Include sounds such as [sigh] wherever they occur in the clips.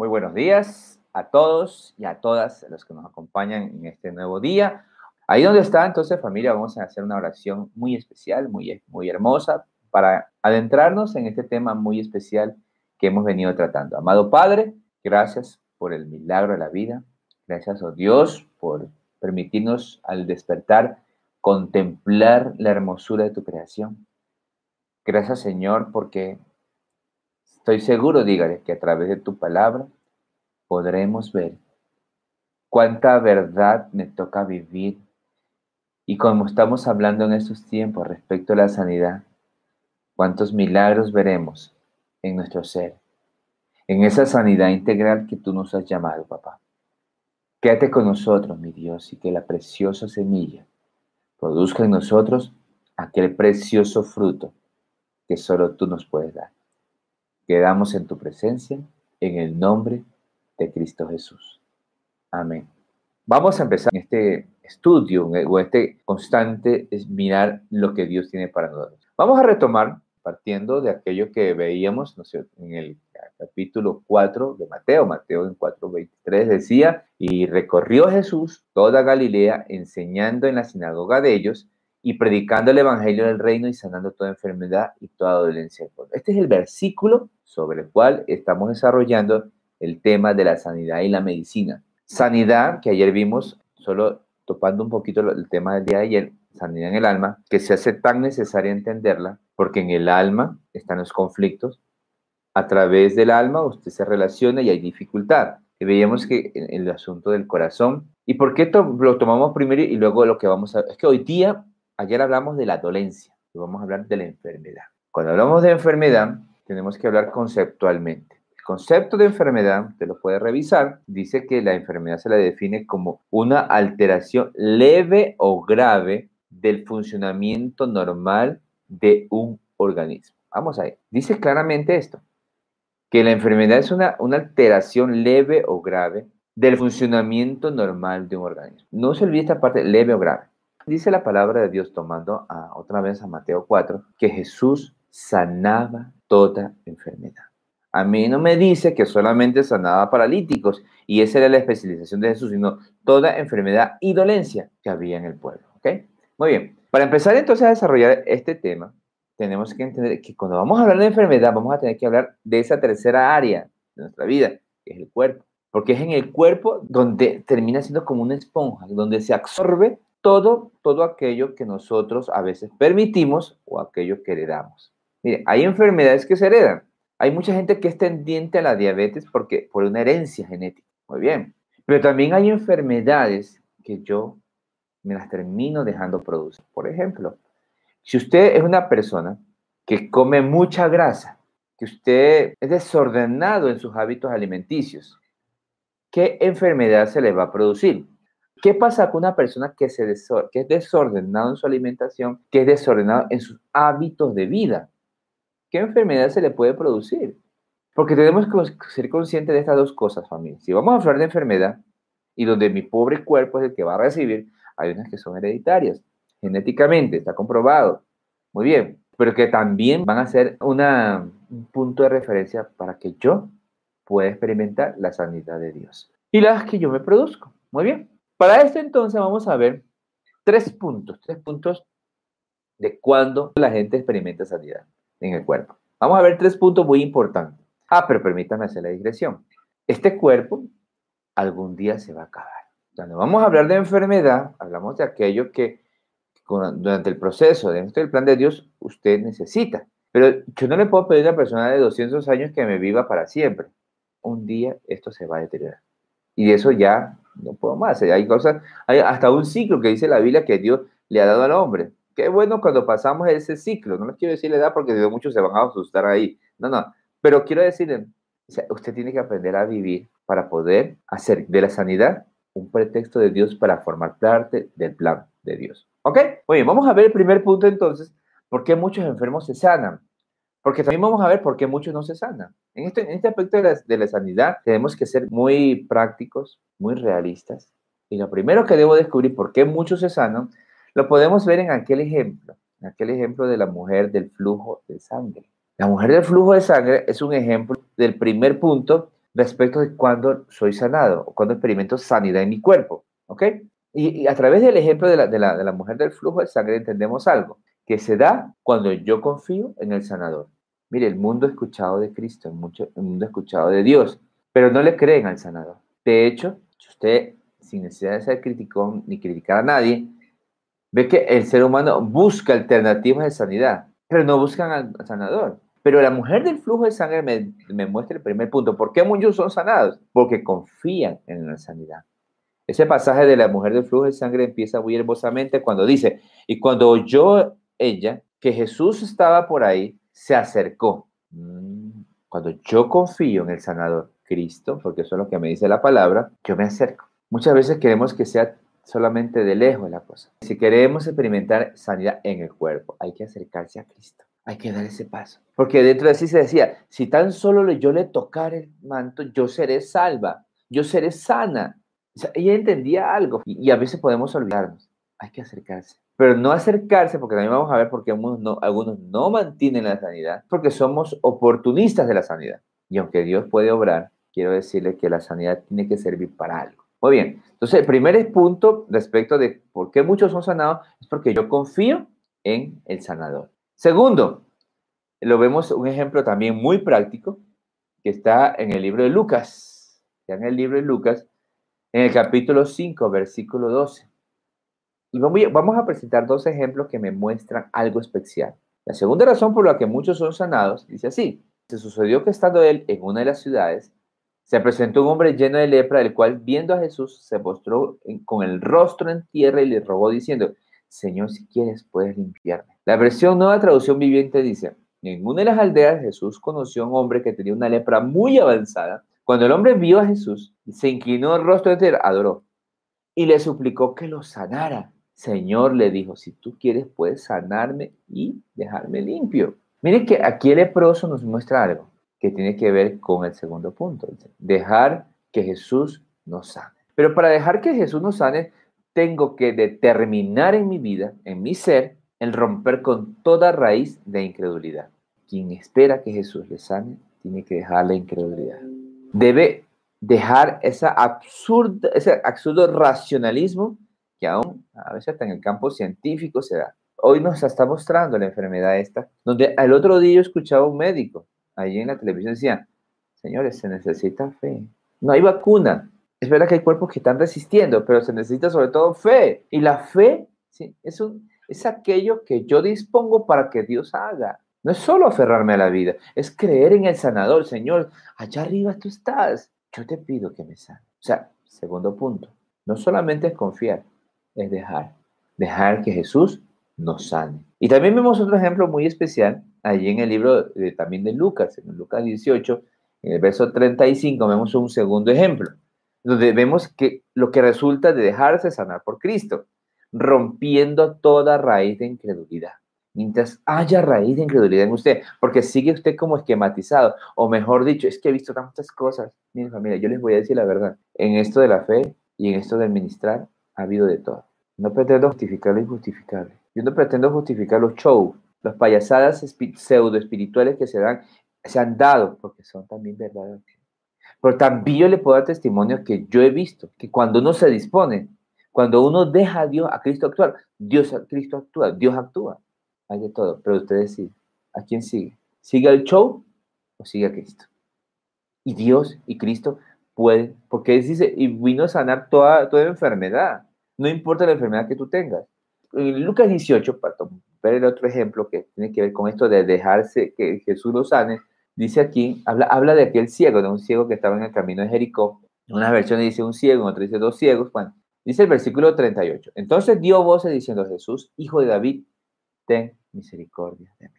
Muy buenos días a todos y a todas los que nos acompañan en este nuevo día. Ahí donde está, entonces, familia, vamos a hacer una oración muy especial, muy, muy hermosa, para adentrarnos en este tema muy especial que hemos venido tratando. Amado Padre, gracias por el milagro de la vida. Gracias, oh Dios, por permitirnos al despertar contemplar la hermosura de tu creación. Gracias, Señor, porque estoy seguro, dígale, que a través de tu palabra podremos ver cuánta verdad me toca vivir. Y como estamos hablando en estos tiempos respecto a la sanidad, cuántos milagros veremos en nuestro ser, en esa sanidad integral que tú nos has llamado, papá. Quédate con nosotros, mi Dios, y que la preciosa semilla produzca en nosotros aquel precioso fruto que solo tú nos puedes dar. Quedamos en tu presencia, en el nombre de Cristo Jesús. Amén. Vamos a empezar este estudio o este constante es mirar lo que Dios tiene para nosotros. Vamos a retomar partiendo de aquello que veíamos en el capítulo 4 de Mateo. Mateo en 4.23 decía, y recorrió Jesús toda Galilea enseñando en la sinagoga de ellos y predicando el evangelio del reino y sanando toda enfermedad y toda dolencia Este es el versículo sobre el cual estamos desarrollando el tema de la sanidad y la medicina. Sanidad, que ayer vimos, solo topando un poquito el tema del día de ayer, sanidad en el alma, que se hace tan necesaria entenderla, porque en el alma están los conflictos. A través del alma usted se relaciona y hay dificultad. Y veíamos que en el asunto del corazón. ¿Y por qué lo tomamos primero y luego lo que vamos a... Es que hoy día, ayer hablamos de la dolencia y vamos a hablar de la enfermedad. Cuando hablamos de enfermedad, tenemos que hablar conceptualmente. El concepto de enfermedad, usted lo puede revisar, dice que la enfermedad se la define como una alteración leve o grave del funcionamiento normal de un organismo. Vamos a ver. Dice claramente esto, que la enfermedad es una, una alteración leve o grave del funcionamiento normal de un organismo. No se olvide esta parte leve o grave. Dice la palabra de Dios tomando a, otra vez a Mateo 4 que Jesús sanaba toda enfermedad. A mí no me dice que solamente sanaba paralíticos y esa era la especialización de Jesús, sino toda enfermedad y dolencia que había en el pueblo. ¿ok? Muy bien, para empezar entonces a desarrollar este tema, tenemos que entender que cuando vamos a hablar de enfermedad, vamos a tener que hablar de esa tercera área de nuestra vida, que es el cuerpo. Porque es en el cuerpo donde termina siendo como una esponja, donde se absorbe todo, todo aquello que nosotros a veces permitimos o aquello que heredamos. Mire, hay enfermedades que se heredan. Hay mucha gente que es tendiente a la diabetes porque por una herencia genética. Muy bien. Pero también hay enfermedades que yo me las termino dejando producir. Por ejemplo, si usted es una persona que come mucha grasa, que usted es desordenado en sus hábitos alimenticios, ¿qué enfermedad se le va a producir? ¿Qué pasa con una persona que, se que es desordenado en su alimentación, que es desordenado en sus hábitos de vida? ¿Qué enfermedad se le puede producir? Porque tenemos que ser conscientes de estas dos cosas, familia. Si vamos a hablar de enfermedad y donde mi pobre cuerpo es el que va a recibir, hay unas que son hereditarias, genéticamente, está comprobado. Muy bien, pero que también van a ser un punto de referencia para que yo pueda experimentar la sanidad de Dios. Y las que yo me produzco. Muy bien. Para esto entonces vamos a ver tres puntos, tres puntos de cuándo la gente experimenta sanidad en el cuerpo. Vamos a ver tres puntos muy importantes. Ah, pero permítame hacer la digresión. Este cuerpo algún día se va a acabar. Cuando vamos a hablar de enfermedad, hablamos de aquello que durante el proceso dentro del plan de Dios usted necesita. Pero yo no le puedo pedir a una persona de 200 años que me viva para siempre. Un día esto se va a deteriorar. Y eso ya no puedo más. Hay cosas, hay hasta un ciclo que dice la Biblia que Dios le ha dado al hombre. Qué bueno cuando pasamos ese ciclo. No les quiero decir la edad porque de muchos se van a asustar ahí. No, no. Pero quiero decirle, usted tiene que aprender a vivir para poder hacer de la sanidad un pretexto de Dios para formar parte del plan de Dios. ¿Ok? Muy bien, vamos a ver el primer punto entonces, ¿por qué muchos enfermos se sanan? Porque también vamos a ver por qué muchos no se sanan. En este, en este aspecto de la, de la sanidad tenemos que ser muy prácticos, muy realistas. Y lo primero que debo descubrir por qué muchos se sanan, lo podemos ver en aquel ejemplo, en aquel ejemplo de la mujer del flujo de sangre. La mujer del flujo de sangre es un ejemplo del primer punto respecto de cuando soy sanado o cuando experimento sanidad en mi cuerpo. ¿Ok? Y, a través del ejemplo de la, de, la, de la mujer del flujo de sangre entendemos algo, que se da cuando yo confío en el sanador. Mire, el mundo ha escuchado de Cristo, el, mundo ha escuchado de Dios, pero no le creen al sanador. De hecho, usted, sin necesidad de ser crítico ni criticar a nadie, ve que el ser humano busca alternativas de sanidad, pero no buscan al sanador. Pero la mujer del flujo de sangre me, me muestra el primer punto. ¿Por qué muchos son sanados? Porque confían en la sanidad. Ese pasaje de la mujer del flujo de sangre empieza muy hermosamente cuando dice, y cuando oyó ella que Jesús estaba por ahí, se acercó. Mm, cuando yo confío en el sanador Cristo, porque eso es lo que me dice la palabra, yo me acerco. Muchas veces queremos que sea solamente de lejos la cosa. Si queremos experimentar sanidad en el cuerpo, hay que acercarse a Cristo. Hay que dar ese paso. Porque dentro de sí se decía, si tan solo yo le tocar el manto, yo seré salva, yo seré sana. ella entendía algo y, a veces podemos olvidarnos. Hay que acercarse. Pero no acercarse, porque también vamos a ver por qué algunos no, algunos no mantienen la sanidad, porque somos oportunistas de la sanidad. Y aunque Dios puede obrar, quiero decirle que la sanidad tiene que servir para algo. Muy bien, entonces el primer punto respecto de por qué muchos son sanados es porque yo confío en el sanador. Segundo, lo vemos un ejemplo también muy práctico que está en el libro de Lucas, está en el libro de Lucas, en el capítulo 5, versículo 12. Y vamos a presentar dos ejemplos que me muestran algo especial. La segunda razón por la que muchos son sanados dice así, se sucedió que estando él en una de las ciudades, se presentó un hombre lleno de lepra, el cual viendo a Jesús se postró con el rostro en tierra y le rogó diciendo, Señor, si quieres, puedes limpiarme. La versión nueva traducción viviente dice, en de las aldeas Jesús conoció a un hombre que tenía una lepra muy avanzada. Cuando el hombre vio a Jesús, se inclinó el rostro en tierra, adoró y le suplicó que lo sanara. Señor le dijo, si tú quieres, puedes sanarme y dejarme limpio. Miren que aquí el leproso nos muestra algo que tiene que ver con el segundo punto, dejar que Jesús nos sane. Pero para dejar que Jesús nos sane, tengo que determinar en mi vida, en mi ser, el romper con toda raíz de incredulidad. Quien espera que Jesús le sane, tiene que dejar la incredulidad. Debe dejar esa absurda, ese absurdo racionalismo que aún a veces hasta en el campo científico se da. Hoy nos está mostrando la enfermedad esta, donde al otro día yo escuchaba a un médico allí en la televisión decía, señores, se necesita fe. No hay vacuna. Es verdad que hay cuerpos que están resistiendo, pero se necesita sobre todo fe. Y la fe es, un, es aquello que yo dispongo para que Dios haga. No es solo aferrarme a la vida, es creer en el sanador. Señor, allá arriba tú estás. Yo te pido que me sane. O sea, segundo punto, no solamente es confiar, es dejar. Dejar que Jesús nos sane. Y también vemos otro ejemplo muy especial allí en el libro de, también de Lucas, en Lucas 18, en el verso 35, vemos un segundo ejemplo, donde vemos que lo que resulta de dejarse sanar por Cristo, rompiendo toda raíz de incredulidad. Mientras haya raíz de incredulidad en usted, porque sigue usted como esquematizado, o mejor dicho, es que he visto tantas cosas. Miren familia, yo les voy a decir la verdad, en esto de la fe y en esto del ministrar ha habido de todo. No pretendo justificar lo injustificable. Yo no pretendo justificar los shows, las payasadas pseudo espirituales que se dan, se han dado, porque son también verdaderas. Pero también yo le puedo dar testimonio que yo he visto, que cuando uno se dispone, cuando uno deja a Dios, a Cristo actuar, Dios a Cristo actúa, Dios actúa. Hay de todo, pero usted decide, ¿a quién sigue? ¿Sigue el show o sigue a Cristo? Y Dios y Cristo pueden, porque dice, y vino a sanar toda, toda enfermedad, no importa la enfermedad que tú tengas. En Lucas 18, para ver el otro ejemplo que tiene que ver con esto de dejarse que Jesús lo sane, dice aquí, habla, habla de aquel ciego, de un ciego que estaba en el camino de Jericó. En una versión dice un ciego, en otra dice dos ciegos. Bueno, dice el versículo 38. Entonces dio voces diciendo, Jesús, hijo de David, ten misericordia de mí.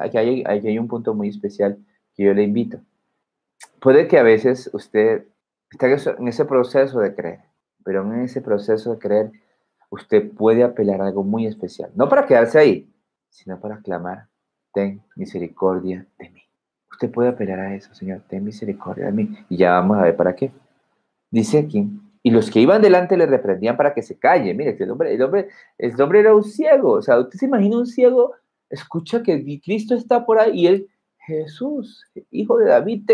Aquí, hay, aquí hay un punto muy especial que yo le invito. Puede que a veces usted esté en ese proceso de creer, pero en ese proceso de creer usted puede apelar a algo muy especial. No para quedarse ahí, sino para clamar, ten misericordia de mí. Usted puede apelar a eso, Señor, ten misericordia de mí. Y ya vamos a ver para qué. Dice aquí, y los que iban delante le reprendían para que se calle. Mire, el hombre, el hombre, el hombre era un ciego. O sea, usted se imagina un ciego, escucha que Cristo está por ahí y él, Jesús, hijo de David,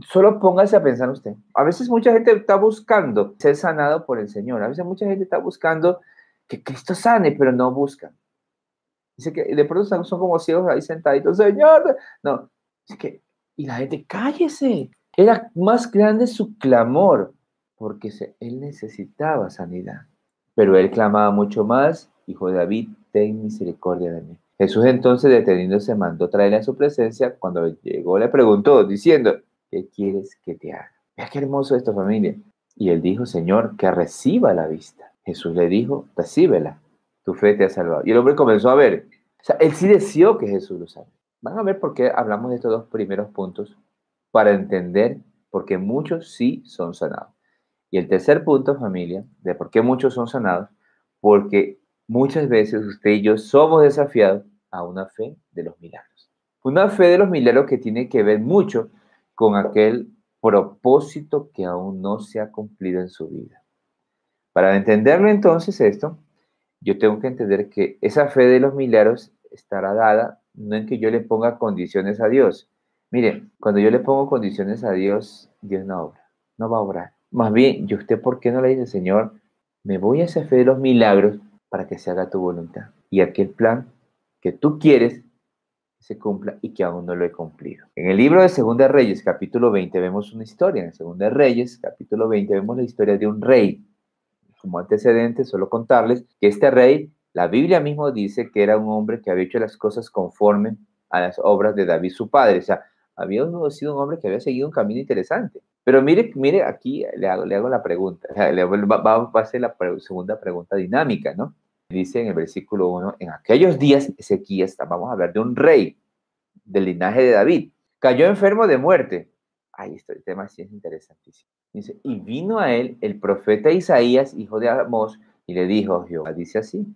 Solo póngase a pensar usted. A veces mucha gente está buscando ser sanado por el Señor. A veces mucha gente está buscando que Cristo sane, pero no busca. Dice que de pronto son como ciegos ahí sentaditos, Señor. No, es que, y la gente, cállese. Era más grande su clamor, porque él necesitaba sanidad. Pero él clamaba mucho más, Hijo de David, ten misericordia de mí. Jesús entonces deteniéndose mandó traerle a su presencia. Cuando llegó le preguntó, diciendo, ¿qué quieres que te haga? Vea qué hermoso esta familia. Y él dijo, Señor, que reciba la vista. Jesús le dijo, recíbela, tu fe te ha salvado. Y el hombre comenzó a ver. O sea, él sí deseó que Jesús lo salve. Van a ver por qué hablamos de estos dos primeros puntos para entender por qué muchos sí son sanados. Y el tercer punto, familia, de por qué muchos son sanados, porque muchas veces usted y yo somos desafiados a una fe de los milagros. Una fe de los milagros que tiene que ver mucho con aquel propósito que aún no se ha cumplido en su vida. Para entenderlo entonces esto, yo tengo que entender que esa fe de los milagros estará dada no en que yo le ponga condiciones a Dios. Mire, cuando yo le pongo condiciones a Dios, Dios no obra, no va a obrar. Más bien, ¿y usted por qué no le dice, Señor, me voy a esa fe de los milagros para que se haga tu voluntad? Y aquel plan que tú quieres se cumpla y que aún no lo he cumplido. En el libro de Segunda Reyes, capítulo 20, vemos una historia. En Segunda Reyes, capítulo 20, vemos la historia de un rey. Como antecedente, solo contarles que este rey, la Biblia mismo dice que era un hombre que había hecho las cosas conforme a las obras de David, su padre. O sea, había sido un hombre que había seguido un camino interesante. Pero mire, mire, aquí le hago, le hago la pregunta. Le, a ser la segunda pregunta dinámica, ¿no? Dice en el versículo 1, en aquellos días Ezequías, vamos a hablar de un rey del linaje de David, cayó enfermo de muerte. Ahí está, el tema sí es interesantísimo. Dice, y vino a él el profeta Isaías, hijo de Amós, y le dijo, Jehová dice así,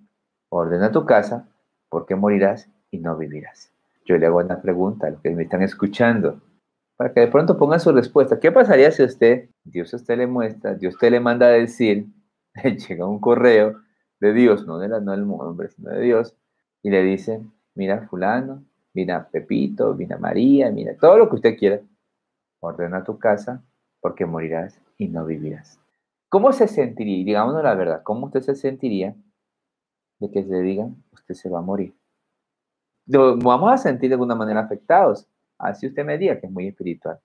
ordena tu casa, porque morirás y no vivirás. Yo le hago una pregunta a los que me están escuchando, para que de pronto pongan su respuesta. ¿Qué pasaría si usted, Dios usted le muestra, Dios usted le manda a decir, [laughs] llega un correo de Dios, no, de la, no del hombre, sino de Dios, y le dice, mira fulano, mira Pepito, mira María, mira todo lo que usted quiera, ordena tu casa porque morirás y no vivirás. ¿Cómo se sentiría, digámonos la verdad, cómo usted se sentiría de que se digan, usted se va a morir? vamos a sentir de alguna manera afectados. Así usted me diga que es muy espiritual.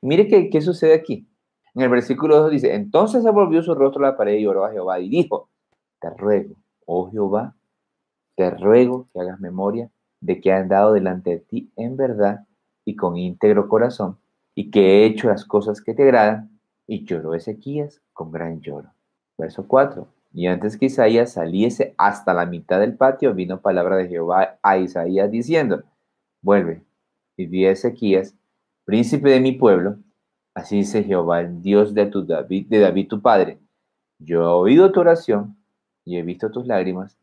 mire qué, qué sucede aquí. En el versículo 2 dice, entonces se volvió su rostro a la pared y oró a Jehová y dijo, te ruego, oh Jehová, te ruego que hagas memoria de que he andado delante de ti en verdad y con íntegro corazón, y que he hecho las cosas que te agradan, y lloró Ezequías con gran lloro. Verso 4. Y antes que Isaías saliese hasta la mitad del patio, vino palabra de Jehová a Isaías diciendo, vuelve y di a Ezequías, príncipe de mi pueblo, así dice Jehová, el Dios de, tu David, de David tu padre, yo he oído tu oración y he visto tus lágrimas,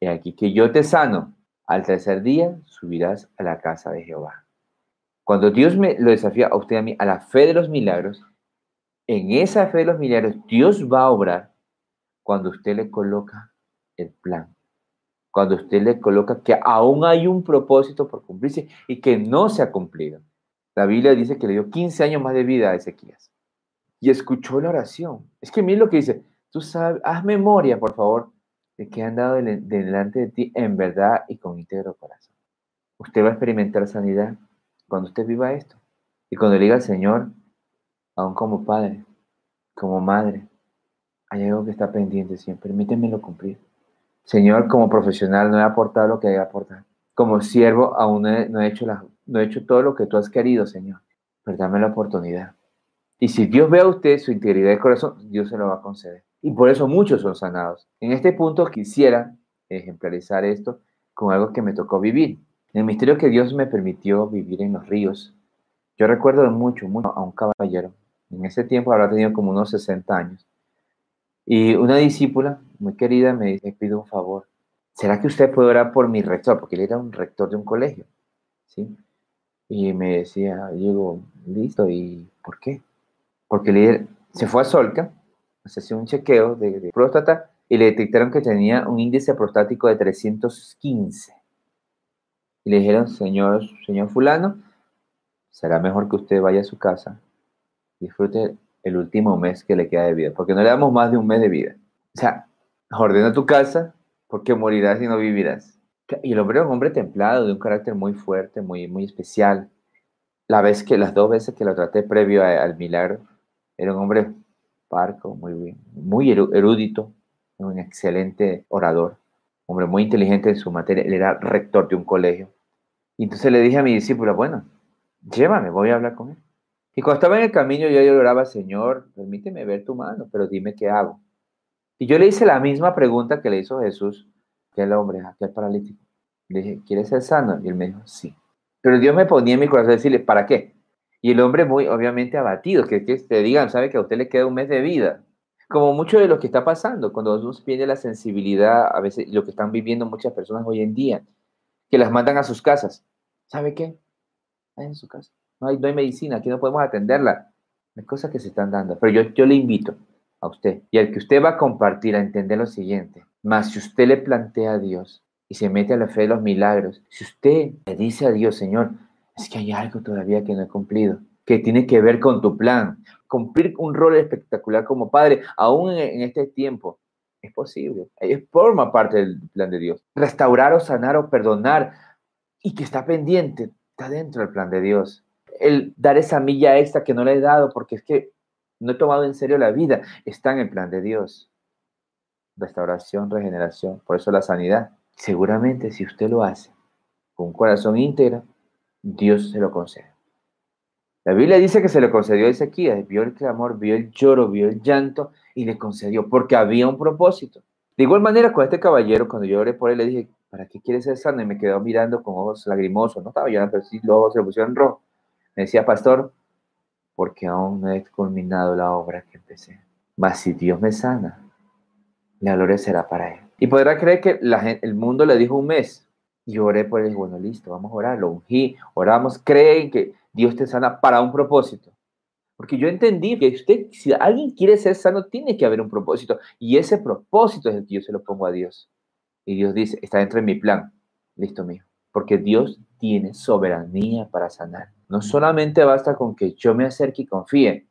y aquí que yo te sano, al tercer día subirás a la casa de Jehová. Cuando Dios me lo desafía a usted a mí a la fe de los milagros, en esa fe de los milagros Dios va a obrar cuando usted le coloca el plan. Cuando usted le coloca que aún hay un propósito por cumplirse y que no se ha cumplido. La Biblia dice que le dio 15 años más de vida a Ezequías. Y escuchó la oración. Es que mire lo que dice. Tú sabes, haz memoria, por favor, de que han dado delante de ti en verdad y con íntegro corazón. Usted va a experimentar sanidad cuando usted viva esto. Y cuando le diga al Señor, aún como padre, como madre, hay algo que está pendiente, Señor, permítemelo cumplir. Señor, como profesional no he aportado lo que he aportado. Como siervo aún no he, hecho no he hecho todo lo que tú has querido, Señor. Pero dame la oportunidad. Y si Dios ve a usted su integridad de corazón, Dios se lo va a conceder. Y por eso muchos son sanados. En este punto quisiera ejemplarizar esto con algo que me tocó vivir. El misterio que Dios me permitió vivir en los ríos. Yo recuerdo mucho, mucho a un caballero. En ese tiempo habrá tenido como unos 60 años. Y una discípula muy querida me dice, pido un favor. ¿Será que usted puede orar por mi rector? Porque él era un rector de un colegio. ¿sí? Y me decía, digo, listo, ¿y por qué? Porque él se fue a Solca se hizo un chequeo de, próstata y le detectaron que tenía un índice prostático de 315. Y le dijeron, señor, señor fulano, será mejor que usted vaya a su casa disfrute el último mes que le queda de vida, porque no le damos más de un mes de vida. O sea, ordena tu casa, porque morirás y no vivirás. Y el hombre era un hombre templado, de un carácter muy fuerte, muy, muy especial. La vez que, las dos veces que lo traté previo al milagro, era un hombre parco, muy bien, muy erudito, un excelente orador, hombre muy inteligente en su materia. Era rector de un colegio. Y entonces le dije a mi discípula, bueno, llévame, voy a hablar con él. Y cuando estaba en el camino yo lloraba, Señor, permíteme ver tu mano, pero dime qué hago. Y yo le hice la misma pregunta que le hizo Jesús, que el hombre, aquel paralítico. Le dije, ¿quieres ser sano? Y él me dijo, sí. Pero Dios me ponía en mi corazón decirle, ¿para qué? Y el hombre muy obviamente abatido, que, que te digan, sabe que a usted le queda un mes de vida. Como mucho de lo que está pasando, cuando uno pierde la sensibilidad, a veces lo que están viviendo muchas personas hoy en día, que las mandan a sus casas. ¿Sabe qué? Ahí en su casa. No hay, no hay medicina, aquí no podemos atenderla. Hay cosas que se están dando. Pero yo, yo le invito a usted y al que usted va a compartir a entender lo siguiente. Más si usted le plantea a Dios y se mete a la fe de los milagros, si usted le dice a Dios, Señor, es que hay algo todavía que no he cumplido, que tiene que ver con tu plan, cumplir un rol espectacular como padre, aún en, este tiempo, es posible, forma parte del plan de Dios. Restaurar o sanar o perdonar y que está pendiente, está dentro del plan de Dios. El dar esa milla extra que no le he dado porque es que no he tomado en serio la vida, está en el plan de Dios. Restauración, regeneración, por eso la sanidad. Seguramente si usted lo hace con un corazón íntegro, Dios se lo concede. La Biblia dice que se le concedió a Ezequías, vio el clamor, vio el lloro, vio el llanto y le concedió porque había un propósito. De igual manera con este caballero, cuando yo oré por él, le dije, ¿para qué quieres ser sano? Y me quedó mirando con ojos lagrimosos, no estaba llorando, pero sí los ojos se le pusieron rojos. Me decía, pastor, porque aún no he culminado la obra que empecé. Mas si Dios me sana, la gloria será para él. Y podrá creer que el mundo le dijo un mes, y oré por él, bueno, listo, vamos a orar, lo ungí, oramos, creen que Dios te sana para un propósito. Porque yo entendí que usted, si alguien quiere ser sano, tiene que haber un propósito. Y ese propósito es el que yo se lo pongo a Dios. Y Dios dice, está dentro de mi plan. Listo, mío. Porque Dios tiene soberanía para sanar. No solamente basta con que yo me acerque y confíe,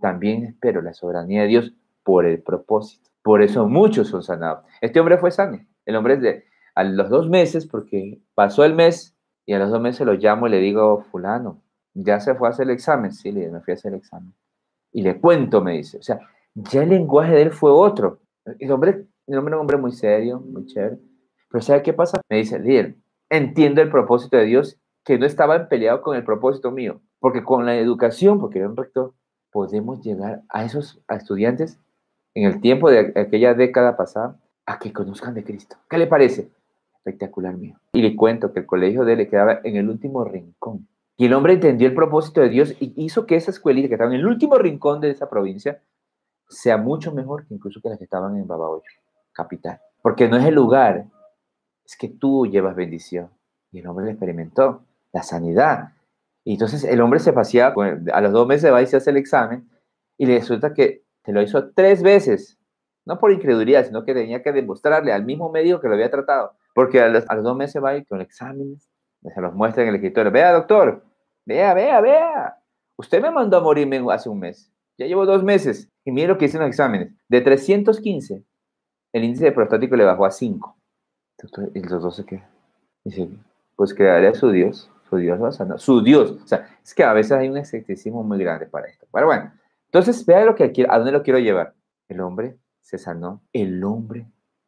también espero la soberanía de Dios por el propósito. Por eso muchos son sanados. Este hombre fue sano. El hombre de, a los dos meses, porque pasó el mes y a los dos meses lo llamo y le digo, fulano, ya se fue a hacer el examen. Sí, le me fui a hacer el examen. Y le cuento, me dice. O sea, ya el lenguaje de él fue otro. El hombre, el hombre era un hombre muy serio, muy chévere. Pero ¿sabe qué pasa? Me dice, líder, entiendo el propósito de Dios, que no estaba peleado con el propósito mío. Porque con la educación, porque era un rector, podemos llegar a esos estudiantes en el tiempo de aquella década pasada a que conozcan de Cristo. ¿Qué le parece? Espectacular mío. Y le cuento que el colegio de él le quedaba en el último rincón. Y el hombre entendió el propósito de Dios y hizo que esa escuelita que estaba en el último rincón de esa provincia sea mucho mejor que incluso que las que estaban en Babahoyo, capital. Porque no es el lugar, es que tú llevas bendición. Y el hombre le experimentó la sanidad. Y entonces el hombre se paseaba, a los dos meses va y se hace el examen y le resulta que te lo hizo tres veces. No por incredulidad, sino que tenía que demostrarle al mismo médico que lo había tratado porque a los, dos meses va y con exámenes, se los muestra en el escritorio. Vea, doctor, vea, vea, vea. Usted me mandó a morirme hace un mes. Ya llevo dos meses. Y mire lo que hice en los exámenes. De 315, el índice de prostático le bajó a 5. y el doctor se queda. Dice, pues crearé a su Dios. Su Dios va a sanar. Su Dios. O sea, es que a veces hay un escepticismo muy grande para esto. Pero bueno, entonces vea lo que a dónde lo quiero llevar. El hombre se sanó. El hombre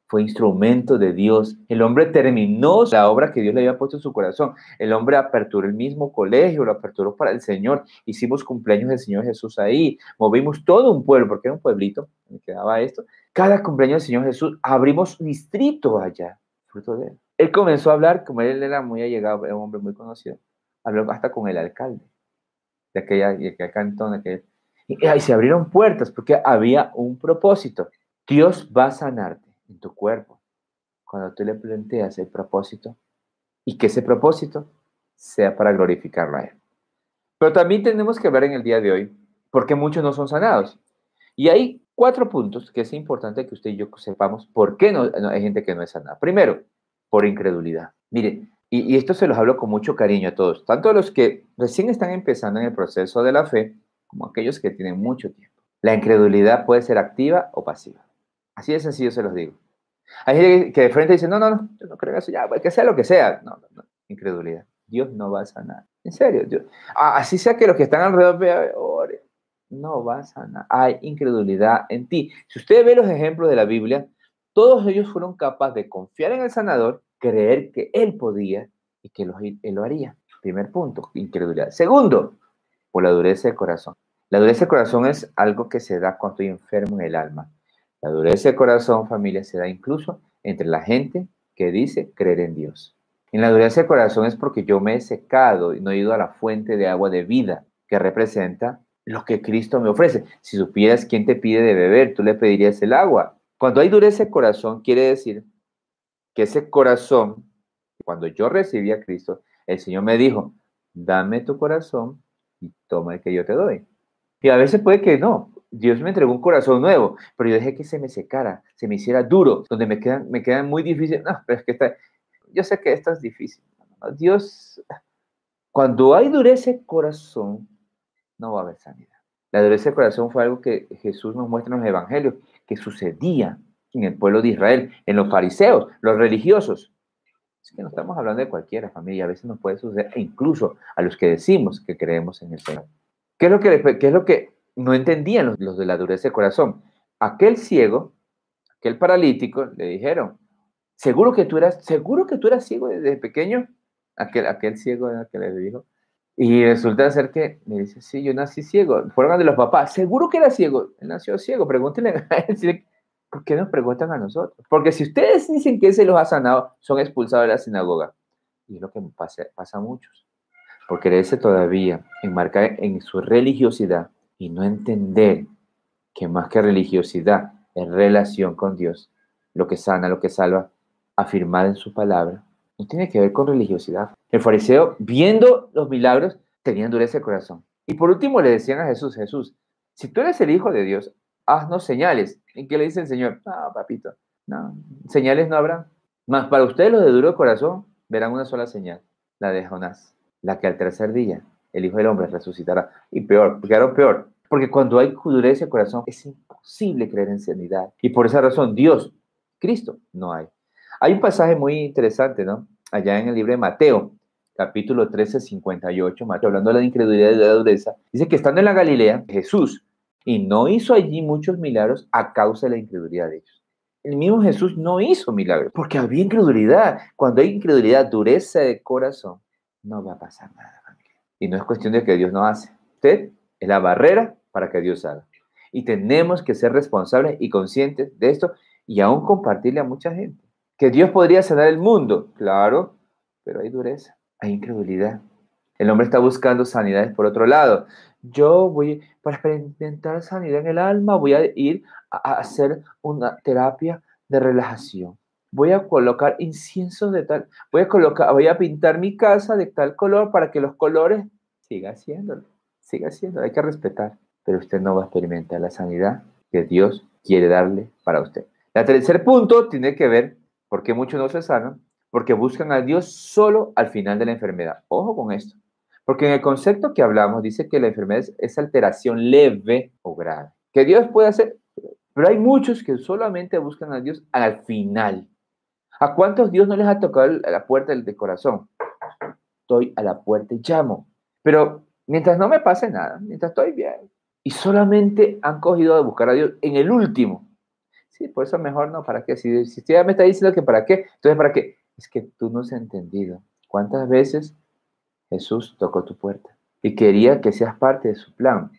fue instrumento de Dios. El hombre terminó la obra que Dios le había puesto en su corazón. El hombre aperturó el mismo colegio, lo aperturó para el Señor. Hicimos cumpleaños del Señor Jesús ahí. Movimos todo un pueblo, porque era un pueblito, me quedaba esto. Cada cumpleaños del Señor Jesús abrimos distrito allá, fruto de él. Él comenzó a hablar, como él era muy allegado, era un hombre muy conocido, habló hasta con el alcalde de aquella, de aquel cantón. y ahí se abrieron puertas porque había un propósito. Dios va a sanarte en tu cuerpo, cuando tú le planteas el propósito y que ese propósito sea para glorificarlo a Él. Pero también tenemos que ver en el día de hoy por qué muchos no son sanados. Y hay cuatro puntos que es importante que usted y yo sepamos por qué no, hay gente que no es sanada. Primero, por incredulidad. Mire, y, y, esto se los hablo con mucho cariño a todos, tanto a los que recién están empezando en el proceso de la fe, como aquellos que tienen mucho tiempo. La incredulidad puede ser activa o pasiva. Así de sencillo se los digo. Hay gente que de frente dice, no, no, no, yo no creo en eso, ya, pues, que sea lo que sea. No, no, no, incredulidad. Dios no va a sanar. En serio, así sea que los que están alrededor vean, no va a sanar. Hay incredulidad en ti. Si usted ve los ejemplos de la Biblia, todos ellos fueron capaces de confiar en el sanador, creer que él podía y que él lo haría. Primer punto, incredulidad. Segundo, por la dureza del corazón. La dureza del corazón es algo que se da cuando estoy enfermo en el alma. La dureza del corazón, familia, se da incluso entre la gente que dice creer en Dios. En la dureza del corazón es porque yo me he secado y no he ido a la fuente de agua de vida que representa lo que Cristo me ofrece. Si supieras quién te pide de beber, tú le pedirías el agua. Cuando hay dureza de corazón, quiere decir que ese corazón, cuando yo recibí a Cristo, el Señor me dijo, dame tu corazón y toma el que yo te doy. Y a veces puede que no, Dios me entregó un corazón nuevo, pero yo dejé que se me secara, se me hiciera duro, donde me quedan, me quedan muy difíciles. No, pero es que está, yo sé que esto es difícil. Dios, cuando hay dureza de corazón, no va a haber sanidad. La dureza de corazón fue algo que Jesús nos muestra en los evangelios, que sucedía en el pueblo de Israel, en los fariseos, los religiosos. Es que no estamos hablando de cualquiera familia, a veces nos puede suceder, e incluso a los que decimos que creemos en el Señor. ¿Qué es lo que, qué es lo que no entendían los, de la dureza de corazón. Aquel ciego, aquel paralítico, le dijeron, seguro que tú eras, seguro que tú eras ciego desde pequeño, aquel, aquel ciego que le dijo. Y resulta ser que me dice, sí, yo nací ciego. Fueron de los papás, seguro que era ciego. Él nació ciego, pregúntenle [laughs] a él. ¿Por qué nos preguntan a nosotros? Porque si ustedes dicen que se los ha sanado, son expulsados de la sinagoga. Y es lo que pasa, pasa a muchos. Por creerse todavía enmarcar en su religiosidad y no entender que más que religiosidad es relación con Dios, lo que sana, lo que salva, afirmada en su palabra, no tiene que ver con religiosidad. El fariseo, viendo los milagros, tenía endureza de corazón. Y por último le decían a Jesús, Jesús, si tú eres el Hijo de Dios, haznos señales. ¿En qué le dice el Señor? No, papito, no, señales no habrá. Más para ustedes los de duro corazón verán una sola señal, la de Jonás, la que al tercer día el Hijo del Hombre resucitará. Y peor, claro, peor, porque cuando hay dureza de corazón es imposible creer en sanidad. Y por esa razón, Dios, Cristo, no hay. Hay un pasaje muy interesante, ¿no? Allá en el libro de Mateo, capítulo 13, 58, Mateo, hablando de la incredulidad y de la dureza, dice que estando en la Galilea, Jesús, y no hizo allí muchos milagros a causa de la incredulidad de ellos. El mismo Jesús no hizo milagros, porque había incredulidad. Cuando hay incredulidad, dureza de corazón, no va a pasar nada. Y no es cuestión de que Dios no hace. Usted es la barrera para que Dios haga. Y tenemos que ser responsables y conscientes de esto y aún compartirle a mucha gente. Que Dios podría sanar el mundo, claro, pero hay dureza, hay incredulidad. El hombre está buscando sanidades por otro lado. Yo voy, para experimentar sanidad en el alma, voy a ir a hacer una terapia de relajación. Voy a colocar inciensos de tal, voy a colocar, voy a pintar mi casa de tal color para que los colores siga haciéndolo, siga haciéndolo. Hay que respetar pero usted no va a experimentar la sanidad que Dios quiere darle para usted. El tercer punto tiene que ver por qué muchos no se sanan, porque buscan a Dios solo al final de la enfermedad. Ojo con esto, porque en el concepto que hablamos dice que la enfermedad es alteración leve o grave, que Dios puede hacer, pero hay muchos que solamente buscan a Dios al final. ¿A cuántos Dios no les ha tocado la puerta del corazón? Estoy a la puerta y llamo. Pero mientras no me pase nada, mientras estoy bien, y solamente han cogido a buscar a Dios en el último. Sí, por eso mejor no, ¿para qué? Si, si usted me está diciendo que para qué, entonces ¿para qué? Es que tú no has entendido cuántas veces Jesús tocó tu puerta y quería que seas parte de su plan.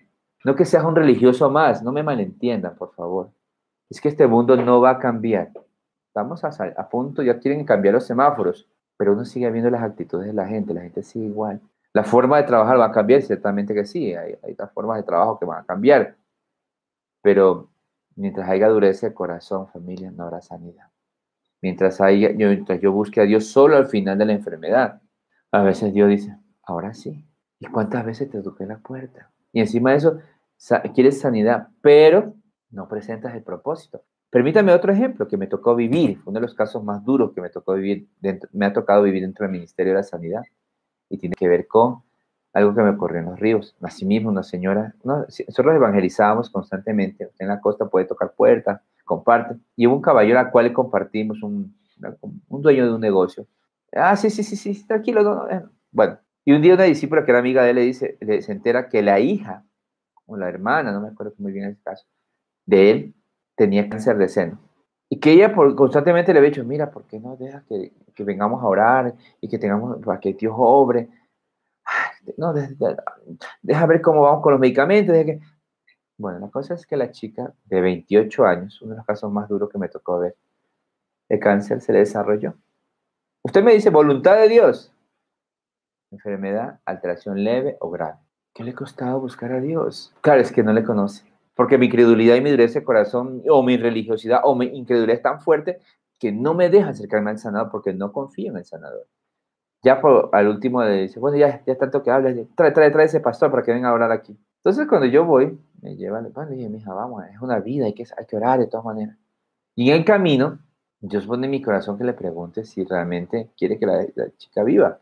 No que seas un religioso más, no me malentiendan, por favor. Es que este mundo no va a cambiar. Estamos a, a punto, ya quieren cambiar los semáforos, pero uno sigue viendo las actitudes de la gente, la gente sigue igual. La forma de trabajar va a cambiar, ciertamente que sí, hay, hay formas de trabajo que van a cambiar, pero mientras haya dureza de corazón, familia, no habrá sanidad. Mientras, haya, mientras yo busque a Dios solo al final de la enfermedad, a veces Dios dice, ahora sí. ¿Y cuántas veces te toqué la puerta? Y encima de eso, quieres sanidad, pero no presentas el propósito. Permítame otro ejemplo que me tocó vivir, uno de los casos más duros que me tocó vivir, me ha tocado vivir dentro del Ministerio de la Sanidad y tiene que ver con algo que me ocurrió en los ríos. Asimismo, una señora, nosotros evangelizábamos constantemente, en la costa puede tocar puertas, comparte, y hubo un caballero al cual le compartimos, un, dueño de un negocio. Ah, sí, sí, sí, sí, tranquilo. Eh. Bueno, y un día una discípula que era amiga de él le dice, se entera que la hija, o la hermana, no me acuerdo muy bien el caso, de él tenía cáncer de seno. Y que ella constantemente le había dicho, mira, ¿por qué no deja que, que vengamos a orar y que tengamos, para que Dios obre? no, deja, ver cómo vamos con los medicamentos. que... Bueno, la cosa es que la chica de 28 años, uno de los casos más duros que me tocó ver, el cáncer se le desarrolló. Usted me dice, voluntad de Dios. Enfermedad, alteración leve o grave. ¿Qué le costaba buscar a Dios? Claro, es que no le conoce. Porque mi credulidad y mi dureza de corazón, o mi religiosidad, o mi incredulidad es tan fuerte que no me deja acercarme al sanador porque no confío en el sanador ya por, al último le dice, bueno, ya, ya tanto que hablas, trae, trae, trae ese pastor para que venga a orar aquí. Entonces cuando yo voy, me llevan, bueno, y mi hija, vamos, es una vida, hay que, hay que orar de todas maneras. Y en el camino, Dios pone en mi corazón que le pregunte si realmente quiere que la, chica viva.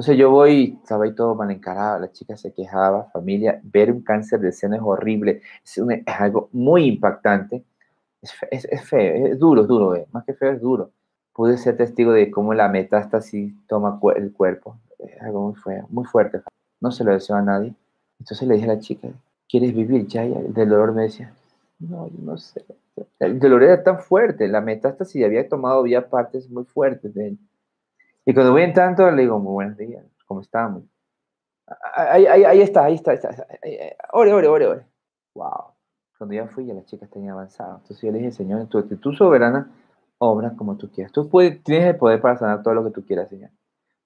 Entonces yo voy, estaba ahí todo mal encarado, la chica se quejaba, familia, ver un cáncer de seno es horrible, es, es algo muy impactante, es, es, es, feo, es duro, es duro, eh. más que feo es duro pude ser testigo de cómo la metástasis toma el cuerpo. Es algo muy, feo, muy fuerte. No se lo deseo a nadie. Entonces le dije a la chica, ¿quieres vivir? Ya, ya. El dolor me decía, no, yo no sé. El dolor era tan fuerte, la metástasis había tomado ya partes muy fuertes de él. Y cuando voy en tanto, le digo, muy buenos días, ¿cómo estamos? Ahí, ahí, ahí está, ahí está. Ahí está. Ore, ore, ore, ore. Wow. Cuando ya fui, ya las chicas tenían avanzado. Entonces yo le dije, Señor, en tu actitud soberana, obra como tú quieras. Tú puedes, tienes el poder para sanar todo lo que tú quieras, Señor.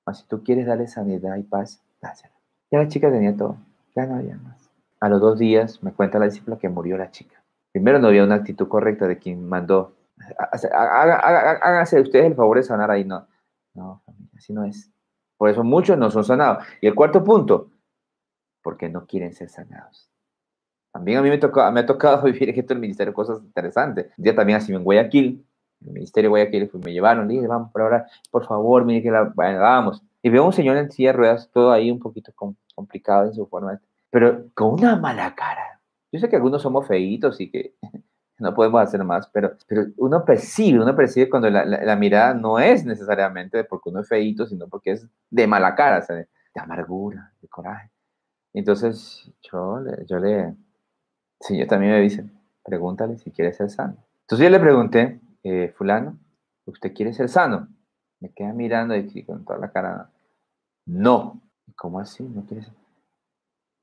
Pero si tú quieres darle sanidad y paz, dásela. Ya la chica tenía todo, ya no había más. A los dos días me cuenta la discípula que murió la chica. Primero no había una actitud correcta de quien mandó. Háganse ustedes el favor de sanar ahí. No, no, así no es. Por eso muchos no son sanados. Y el cuarto punto, porque no quieren ser sanados. También a mí me, tocó, me ha tocado [laughs] vivir en el ministerio cosas interesantes. Día también así en Guayaquil, el Ministerio de Guayaquil, pues me llevaron, dije, vamos por ahora, por favor, mire que la bueno, vamos. Y veo a un señor en silla de ruedas, todo ahí un poquito complicado en su forma, pero con una mala cara. Yo sé que algunos somos feitos y que no podemos hacer más, pero, pero uno percibe, uno percibe cuando la, mirada no es necesariamente porque uno es feito, sino porque es de mala cara, de, amargura, de coraje. Entonces yo, yo le, sí, yo también me dice, pregúntale si quiere ser sano. Entonces yo le pregunté, eh, fulano, ¿usted quiere ser sano? Me queda mirando y con toda la cara, no. ¿Cómo así? ¿No quiere ser?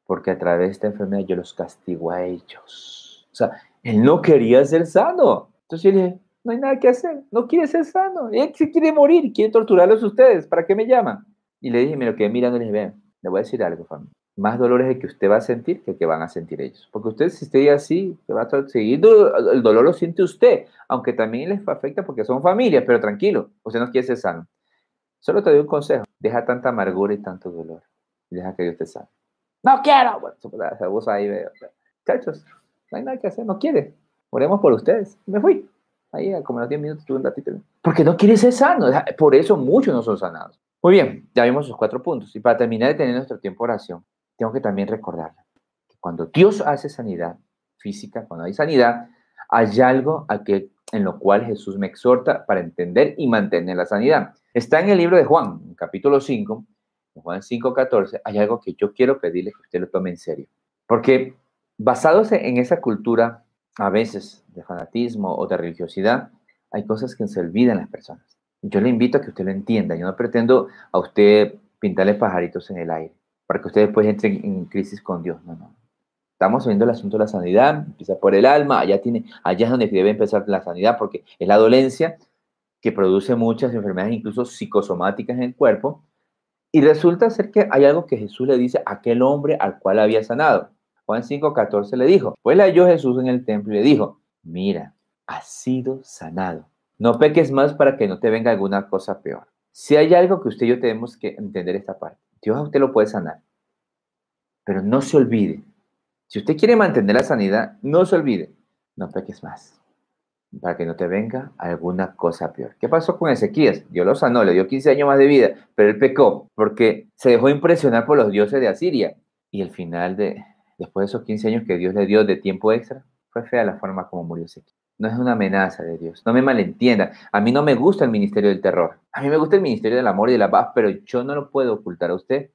Porque a través de esta enfermedad yo los castigo a ellos. O sea, él no quería ser sano. Entonces yo le dije, no hay nada que hacer, no quiere ser sano. Él se quiere morir, quiere torturarlos ustedes. ¿Para qué me llaman? Y le dije, me lo quedé mirando y le vean, le voy a decir algo, familia más dolor es el que usted va a sentir que el que van a sentir ellos. Porque usted, si esté así, se va a seguir, el dolor lo siente usted, aunque también les afecta porque son familias, pero tranquilo, usted no quiere ser sano. Solo te doy un consejo, deja tanta amargura y tanto dolor, deja que Dios te sane. No quiero, bueno, vos ahí, muchachos, no hay nada que hacer, no quiere, oremos por ustedes. me fui. Ahí, como a los 10 minutos, tuve un ratito. Porque no quiere ser sano, por eso muchos no son sanados. Muy bien, ya vimos los cuatro puntos. Y para terminar de tener nuestro tiempo de oración, tengo que también recordar que cuando Dios hace sanidad física, cuando hay sanidad, hay algo a que, en lo cual Jesús me exhorta para entender y mantener la sanidad. Está en el libro de Juan, en capítulo 5, en Juan 5, 14, hay algo que yo quiero pedirle que usted lo tome en serio. Porque basados en esa cultura, a veces, de fanatismo o de religiosidad, hay cosas que se olvidan las personas. Yo le invito a que usted lo entienda. Yo no pretendo a usted pintarle pajaritos en el aire para que usted después entre en crisis con Dios. No, no. Estamos viendo el asunto de la sanidad, empieza por el alma, allá, tiene, allá es donde debe empezar la sanidad, porque es la dolencia que produce muchas enfermedades, incluso psicosomáticas en el cuerpo. Y resulta ser que hay algo que Jesús le dice a aquel hombre al cual había sanado. Juan 5:14 le dijo, pues le halló Jesús en el templo y le dijo, mira, has sido sanado. No peques más para que no te venga alguna cosa peor. Si hay algo que usted y yo tenemos que entender esta parte. Dios a usted lo puede sanar. Pero no se olvide. Si usted quiere mantener la sanidad, no se olvide. No peques más. para que no te venga alguna cosa peor. ¿Qué pasó con Ezequías? Dios lo sanó, le dio 15 años más de vida, pero él pecó porque se dejó impresionar por los dioses de Asiria. Y el final de, después de esos 15 años que Dios le dio de tiempo extra, fue fea la forma como murió Ezequías. No es una amenaza de Dios, no me malentiendan. A mí no me gusta el ministerio del terror. A mí me gusta el ministerio del amor y de la paz, pero yo no lo puedo ocultar a usted,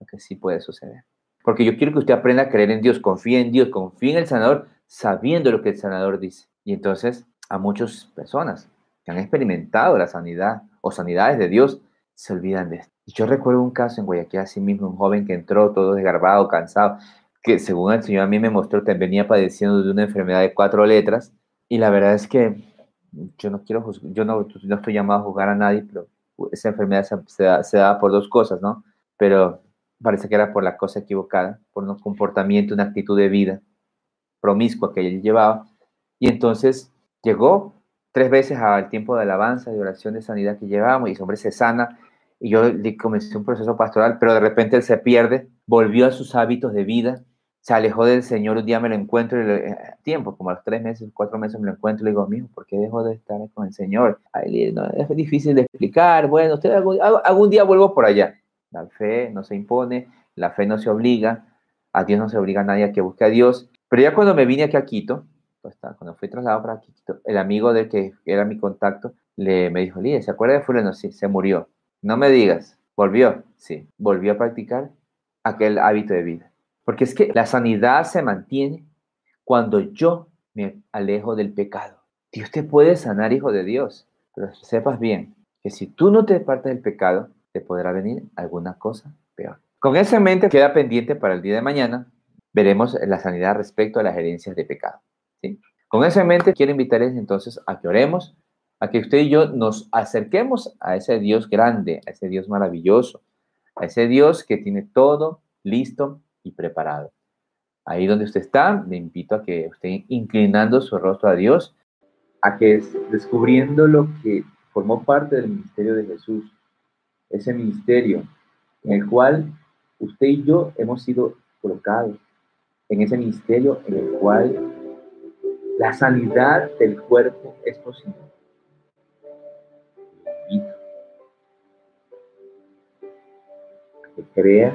lo que sí puede suceder. Porque yo quiero que usted aprenda a creer en Dios, confíe en Dios, confíe en el sanador, sabiendo lo que el sanador dice. Y entonces a muchas personas que han experimentado la sanidad o sanidades de Dios se olvidan de esto. Yo recuerdo un caso en Guayaquil, así mismo, un joven que entró todo desgarbado, cansado, que según el Señor a mí me mostró venía padeciendo de una enfermedad de cuatro letras. Y la verdad es que yo no quiero yo no, no estoy llamado a juzgar a nadie, pero esa enfermedad se, da, se da por dos cosas, ¿no? Pero parece que era por la cosa equivocada, por un comportamiento, una actitud de vida promiscua que él llevaba. Y entonces llegó tres veces al tiempo de alabanza, de oración de sanidad que llevábamos y ese hombre se sana. Y yo le comencé un proceso pastoral, pero de repente él se pierde, volvió a sus hábitos de vida, se alejó del Señor. Un día me lo encuentro, y eh, tiempo, como a los tres meses, cuatro meses me lo encuentro y le digo, amigo, ¿por qué dejó de estar con el Señor? Ay, no, es difícil de explicar. Bueno, usted algún, algún día vuelvo por allá. La fe no se impone, la fe no se obliga, a Dios no se obliga a nadie a que busque a Dios. Pero ya cuando me vine aquí a Quito, pues, cuando fui trasladado para Quito, el amigo del que era mi contacto le, me dijo, Líder, ¿se acuerda de fulano? Sí, se murió. No me digas, volvió, sí, volvió a practicar aquel hábito de vida. Porque es que la sanidad se mantiene cuando yo me alejo del pecado. Dios te puede sanar, hijo de Dios, pero sepas bien que si tú no te partes del pecado, te podrá venir alguna cosa peor. Con eso en mente queda pendiente para el día de mañana, veremos la sanidad respecto a las herencias de pecado. Con eso en mente, quiero invitarles entonces a que oremos, a que usted y yo nos acerquemos a ese Dios grande, a ese Dios maravilloso, a ese Dios que tiene todo listo y preparado. Ahí donde usted está, le invito a que esté inclinando su rostro a Dios, a que descubriendo lo que formó parte del ministerio de Jesús, ese ministerio en el cual usted y yo hemos sido colocados, en ese ministerio en el cual la sanidad del cuerpo es posible. que crea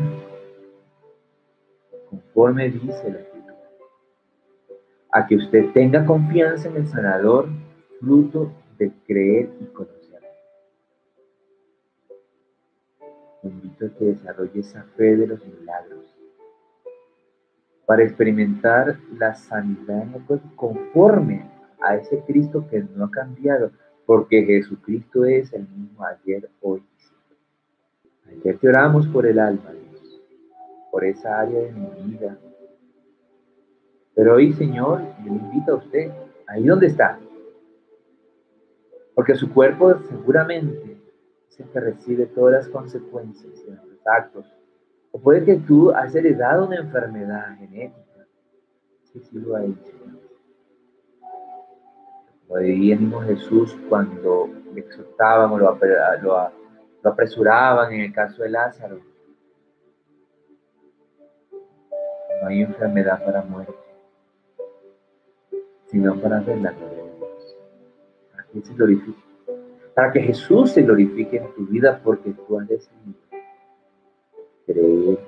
conforme dice la escritura. A que usted tenga confianza en el sanador, fruto de creer y conocer. invito a que desarrolle esa fe de los milagros para experimentar la sanidad en el cuerpo conforme a ese Cristo que no ha cambiado, porque Jesucristo es el mismo ayer, hoy. Ayer te oramos por el alma, por esa área de mi vida. Pero hoy, Señor, me invita a usted, ahí donde está, porque su cuerpo seguramente es el que recibe todas las consecuencias de nuestros actos o puede que tú has heredado una enfermedad genética. Sí, sí lo ha hecho. Lo diría mismo Jesús cuando le exhortaban o lo apresuraban en el caso de Lázaro. No hay enfermedad para muerte, sino para ver la gloria de Dios. Para que se glorifique. Para que Jesús se glorifique en tu vida porque tú has decidido creer,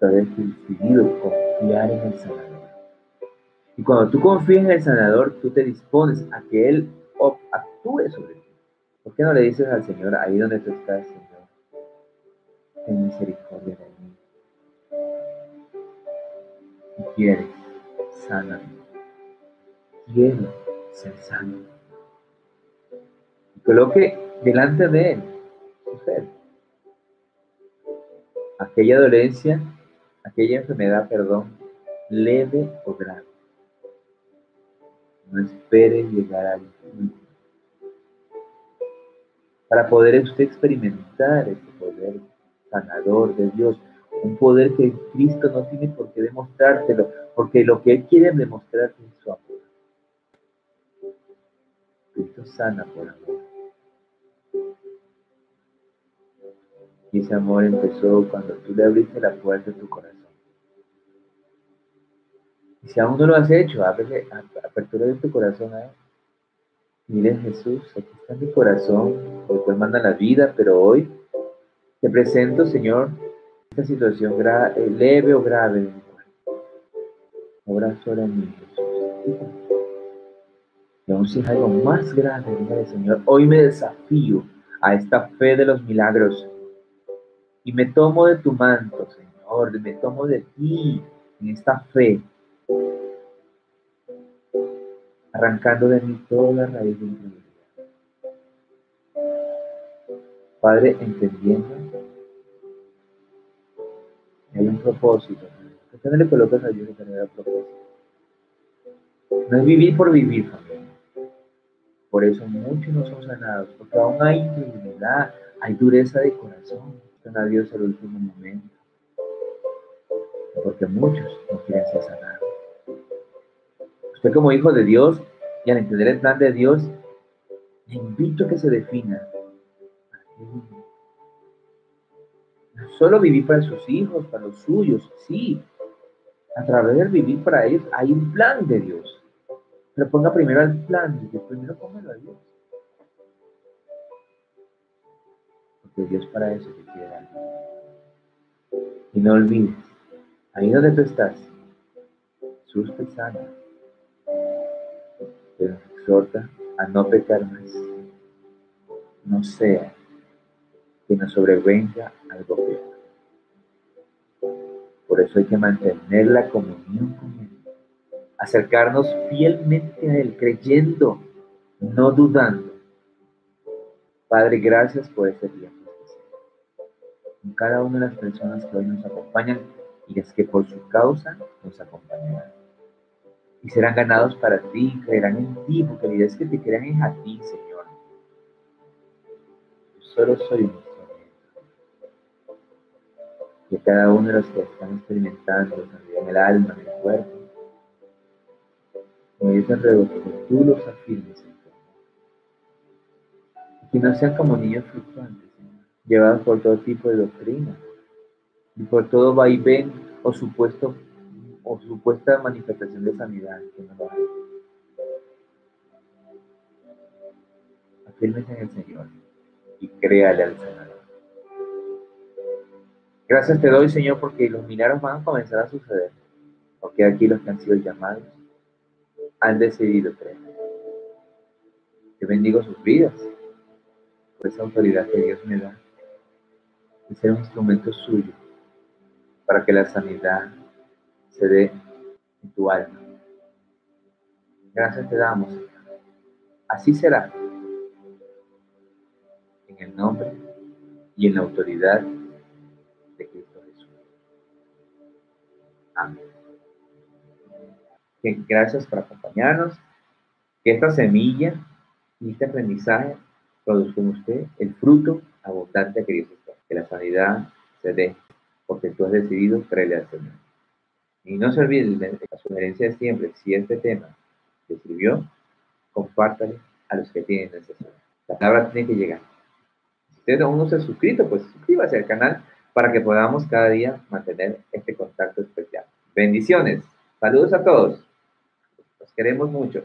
haber decidido confiar en el sanador. Y cuando tú confías en el sanador, tú te dispones a que Él actúe sobre ti. ¿Por qué no le dices al Señor, ahí donde tú estás, Señor, ten misericordia quieres, sáname. Quiero ser sano. Y coloque delante de Él fe aquella dolencia, aquella enfermedad, perdón, leve o grave. No espere llegar al fin. Para poder usted experimentar ese poder sanador de Dios, un poder que Cristo no tiene por qué demostrártelo, porque lo que Él quiere demostrarte es su amor. Cristo sana por amor. Y ese amor empezó cuando tú le abriste la puerta de tu corazón. Y si aún no lo has hecho, ábrele, apertura de tu corazón a Él. Mire Jesús, aquí está mi corazón, cual manda la vida, pero hoy te presento, Señor, esta situación eh, leve o grave de mi cuerpo. Obra sobre mí, Jesús. Y aún si es algo más grave, dígale, Señor, hoy me desafío a esta fe de los milagros y me tomo de tu manto, Señor, me tomo de ti en esta fe arrancando de mí toda raíz de incredulidad. Padre, entendiendo hay un propósito, que usted no le colocas a Dios que tener propósito. No es vivir por vivir, familia. Por eso muchos no son sanados, porque aún hay incredulidad, hay dureza de corazón. Están a Dios al último momento. Porque muchos no quieren ser sanados. Usted como hijo de Dios y al entender el plan de Dios, le invito a que se defina. Solo vivir para sus hijos, para los suyos, sí. A través del vivir para ellos hay un plan de Dios. Pero ponga primero el plan de Dios, primero póngalo a Dios. Porque Dios para eso te quiere dar. Y no olvides, ahí donde tú estás, Jesús te sana nos exhorta a no pecar más. No sea que nos sobrevenga algo peor. Por eso hay que mantener la comunión con Él, acercarnos fielmente a Él, creyendo, no dudando. Padre, gracias por este tiempo con cada una de las personas que hoy nos acompañan y las que por su causa nos acompañarán y serán ganados para ti, creerán en ti, porque la idea es que te crean en a ti, Señor. Yo solo soy un. Que cada uno de los que están experimentando también el alma, en el cuerpo, como ruego que tú los afirmes, Señor. Y que no sean como niños fluctuantes, llevados por todo tipo de doctrina y por todo vaivén o supuesto o supuesta manifestación de sanidad que no lo hay. En el Señor y créale al Señor. Gracias te doy, Señor, porque los milagros van a comenzar a suceder. Porque aquí los que han sido llamados han decidido creer. Te bendigo sus vidas por esa autoridad que Dios me da de ser un instrumento suyo para que la sanidad se dé en tu alma. Gracias te damos. Así será. En el nombre y en la autoridad Amén. Gracias por acompañarnos. Que esta semilla y este aprendizaje produzca en usted el fruto abundante que Dios está. Que la sanidad se dé porque tú has decidido creerle al Señor. Y no se olviden de la sugerencia de siempre, si este tema te sirvió, compártale a los que tienen necesidad. La palabra tiene que llegar. Si usted aún no se ha suscrito, pues suscríbase al canal para que podamos cada día mantener este contacto especial. Bendiciones. Saludos a todos. Los queremos mucho.